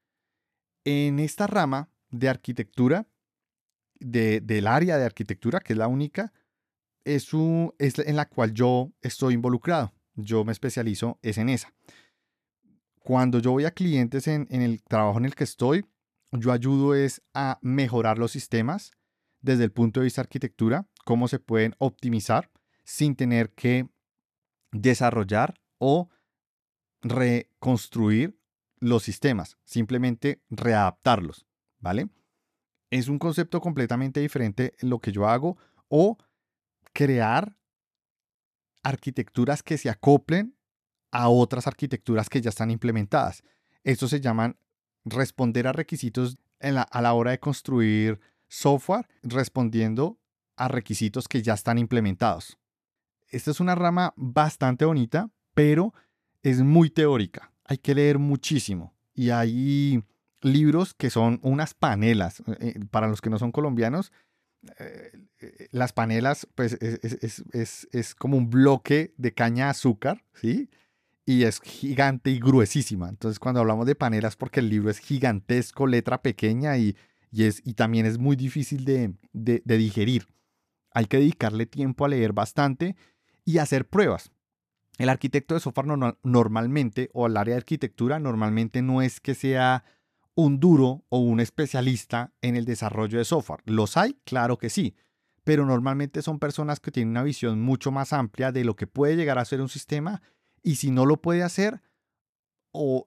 Speaker 1: En esta rama de arquitectura, del área de arquitectura, que es la única, es, es en la cual yo estoy involucrado. Yo me especializo es en esa. Cuando yo voy a clientes en, en el trabajo en el que estoy, yo ayudo es a mejorar los sistemas desde el punto de vista de arquitectura, cómo se pueden optimizar sin tener que desarrollar o reconstruir los sistemas, simplemente readaptarlos, ¿vale? Es un concepto completamente diferente en lo que yo hago o crear arquitecturas que se acoplen a otras arquitecturas que ya están implementadas. Estos se llaman responder a requisitos a la hora de construir software, respondiendo a requisitos que ya están implementados. Esta es una rama bastante bonita, pero es muy teórica hay que leer muchísimo. Y hay libros que son unas panelas. Eh, eh, para los que no son colombianos, eh, las panelas, pues es, como un bloque de caña de azúcar, ¿sí? Y es gigante y gruesísima. Entonces, cuando hablamos de panelas, porque el libro es gigantesco, letra pequeña y, es, y también es muy difícil de, de digerir. Hay que dedicarle tiempo a leer bastante y hacer pruebas. El arquitecto de software normalmente, o el área de arquitectura, normalmente no es que sea un duro o un especialista en el desarrollo de software. ¿Los hay? Claro que sí, pero normalmente son personas que tienen una visión mucho más amplia de lo que puede llegar a ser un sistema y si no lo puede hacer, o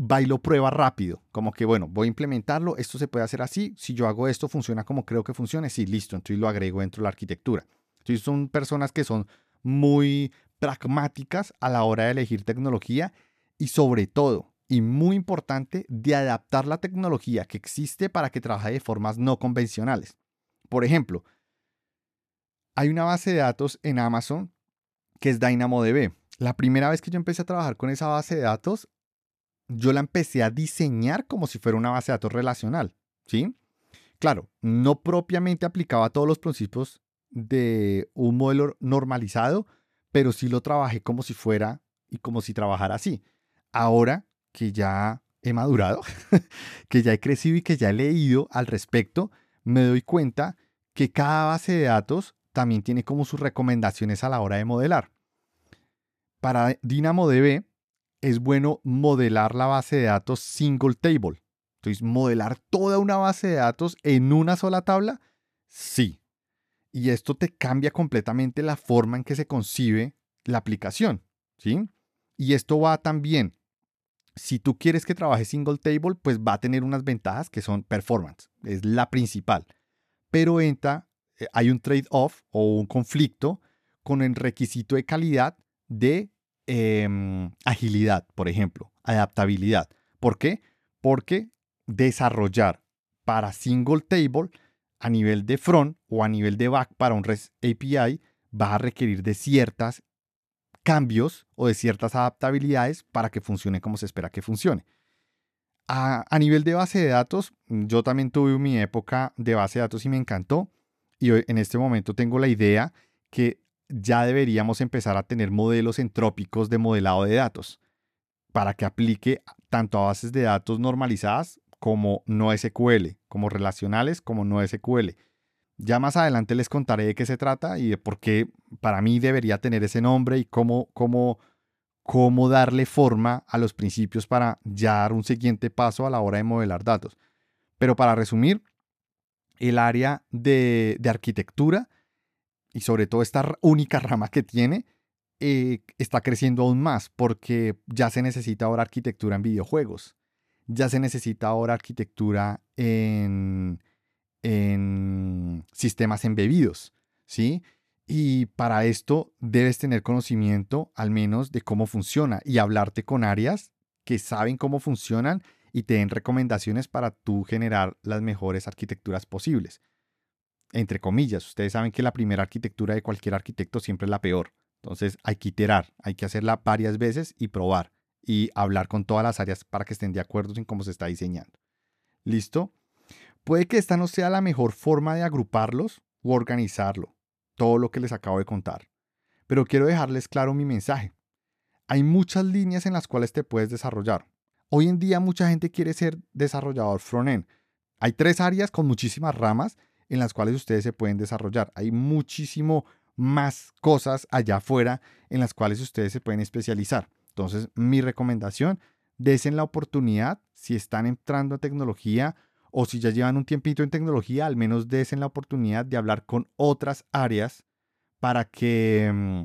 Speaker 1: va y lo prueba rápido, como que bueno, voy a implementarlo, esto se puede hacer así, si yo hago esto funciona como creo que funcione, sí, listo, entonces lo agrego dentro de la arquitectura. Entonces son personas que son muy pragmáticas a la hora de elegir tecnología y sobre todo, y muy importante, de adaptar la tecnología que existe para que trabaje de formas no convencionales. Por ejemplo, hay una base de datos en Amazon que es DynamoDB. La primera vez que yo empecé a trabajar con esa base de datos, yo la empecé a diseñar como si fuera una base de datos relacional, ¿sí? Claro, no propiamente aplicaba todos los principios de un modelo normalizado, pero sí lo trabajé como si fuera y como si trabajara así. Ahora que ya he madurado, que ya he crecido y que ya he leído al respecto, me doy cuenta que cada base de datos también tiene como sus recomendaciones a la hora de modelar. Para DynamoDB es bueno modelar la base de datos single table. Entonces, modelar toda una base de datos en una sola tabla, sí, y esto te cambia completamente la forma en que se concibe la aplicación, ¿sí? Y esto va también, si tú quieres que trabaje single table, pues va a tener unas ventajas que son performance, es la principal. Pero entra, eh, hay un trade-off o un conflicto con el requisito de calidad de em, agilidad, por ejemplo, adaptabilidad. ¿Por qué? Porque desarrollar para single table a nivel de front o a nivel de back para un REST API va a requerir de ciertos cambios o de ciertas adaptabilidades para que funcione como se espera que funcione. A, a, nivel de base de datos, yo también tuve mi época de base de datos y me encantó. Y hoy, en este momento tengo la idea que ya deberíamos empezar a tener modelos entrópicos de modelado de datos. para que aplique tanto a bases de datos normalizadas como no SQL, como relacionales como no SQL. Ya más adelante les contaré de qué se trata y de por qué para mí debería tener ese nombre y cómo, cómo, cómo darle forma a los principios para ya dar un siguiente paso a la hora de modelar datos. Pero para resumir, el área de, arquitectura y sobre todo esta única rama que tiene eh, está creciendo aún más porque ya se necesita ahora arquitectura en videojuegos, ya se necesita ahora arquitectura en, sistemas embebidos, ¿sí? Y para esto debes tener conocimiento al menos de cómo funciona y hablarte con áreas que saben cómo funcionan y te den recomendaciones para tú generar las mejores arquitecturas posibles. Entre comillas, ustedes saben que la primera arquitectura de cualquier arquitecto siempre es la peor. Entonces hay que iterar, hay que hacerla varias veces y probar y hablar con todas las áreas para que estén de acuerdo en cómo se está diseñando. ¿Listo? Puede que esta no sea la mejor forma de agruparlos o organizarlo, todo lo que les acabo de contar. Pero quiero dejarles claro mi mensaje. Hay muchas líneas en las cuales te puedes desarrollar. Hoy en día mucha gente quiere ser desarrollador front-end. Hay tres áreas con muchísimas ramas en las cuales ustedes se pueden desarrollar. Hay muchísimo más cosas allá afuera en las cuales ustedes se pueden especializar. Entonces, mi recomendación, desen la oportunidad, si están entrando a tecnología o si ya llevan un tiempito en tecnología, al menos desen la oportunidad de hablar con otras áreas para que mm,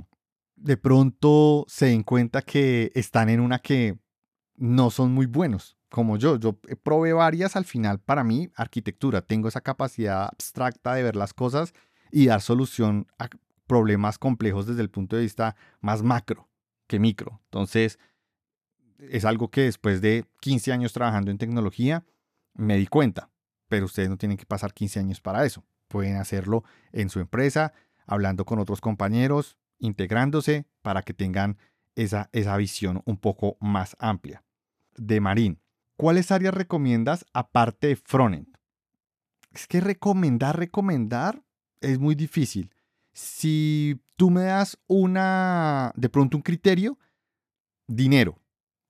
Speaker 1: de pronto se den cuenta que están en una que no son muy buenos, como yo. Yo probé varias al final para mí, arquitectura. Tengo esa capacidad abstracta de ver las cosas y dar solución a problemas complejos desde el punto de vista más macro que micro. Entonces, es algo que después de 15 años trabajando en tecnología, me di cuenta, pero ustedes no tienen que pasar 15 años para eso. Pueden hacerlo en su empresa, hablando con otros compañeros, integrándose para que tengan esa, esa visión un poco más amplia. De Marín, ¿cuáles áreas recomiendas aparte de frontend? Es que recomendar, recomendar es muy difícil. Si tú me das una, de pronto un criterio, dinero.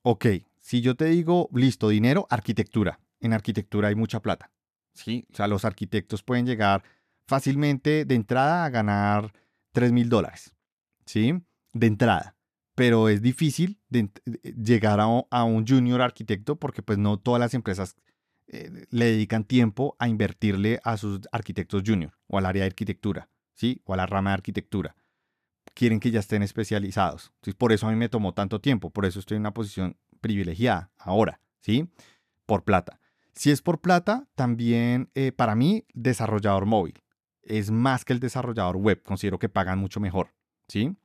Speaker 1: Ok, si yo te digo, listo, dinero, arquitectura en arquitectura hay mucha plata. ¿sí? O sea, los arquitectos pueden llegar fácilmente de entrada a ganar 3 mil dólares. ¿sí? De entrada. Pero es difícil llegar a, un junior arquitecto porque pues no todas las empresas eh, le dedican tiempo a invertirle a sus arquitectos junior o al área de arquitectura, O a la rama de arquitectura. Quieren que ya estén especializados. Por eso a mí me tomó tanto tiempo, por eso estoy en una posición privilegiada ahora, ¿sí? Por plata. Si es por plata, también eh, para mí, desarrollador móvil. Es más que el desarrollador web. Considero que pagan mucho mejor. ¿Sí?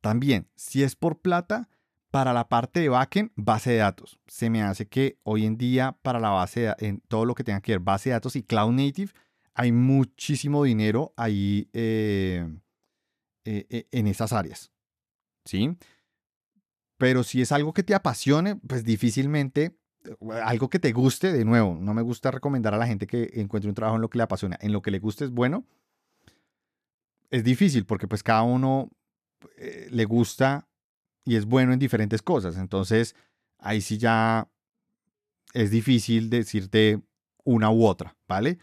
Speaker 1: También, si es por plata, para la parte de backend, base de datos. Se me hace que hoy en día, para la base de, en todo lo que tenga que ver base de datos y cloud native, hay muchísimo dinero ahí eh, eh, en esas áreas. ¿Sí? Pero si es algo que te apasione, pues difícilmente algo que te guste, de nuevo, no me gusta recomendar a la gente que encuentre un trabajo en lo que le apasiona, en lo que le guste es bueno. Es difícil porque pues cada uno eh, le gusta y es bueno en diferentes cosas. Entonces, ahí sí ya es difícil decirte una u otra, ¿vale?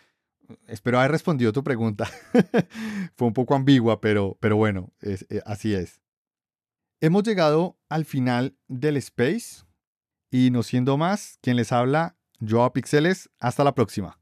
Speaker 1: Espero haber respondido tu pregunta. Fue un poco ambigua, pero, pero bueno, eh, así es. Hemos llegado al final del space. Y no siendo más, quien les habla, Joao Pixeles. Hasta la próxima.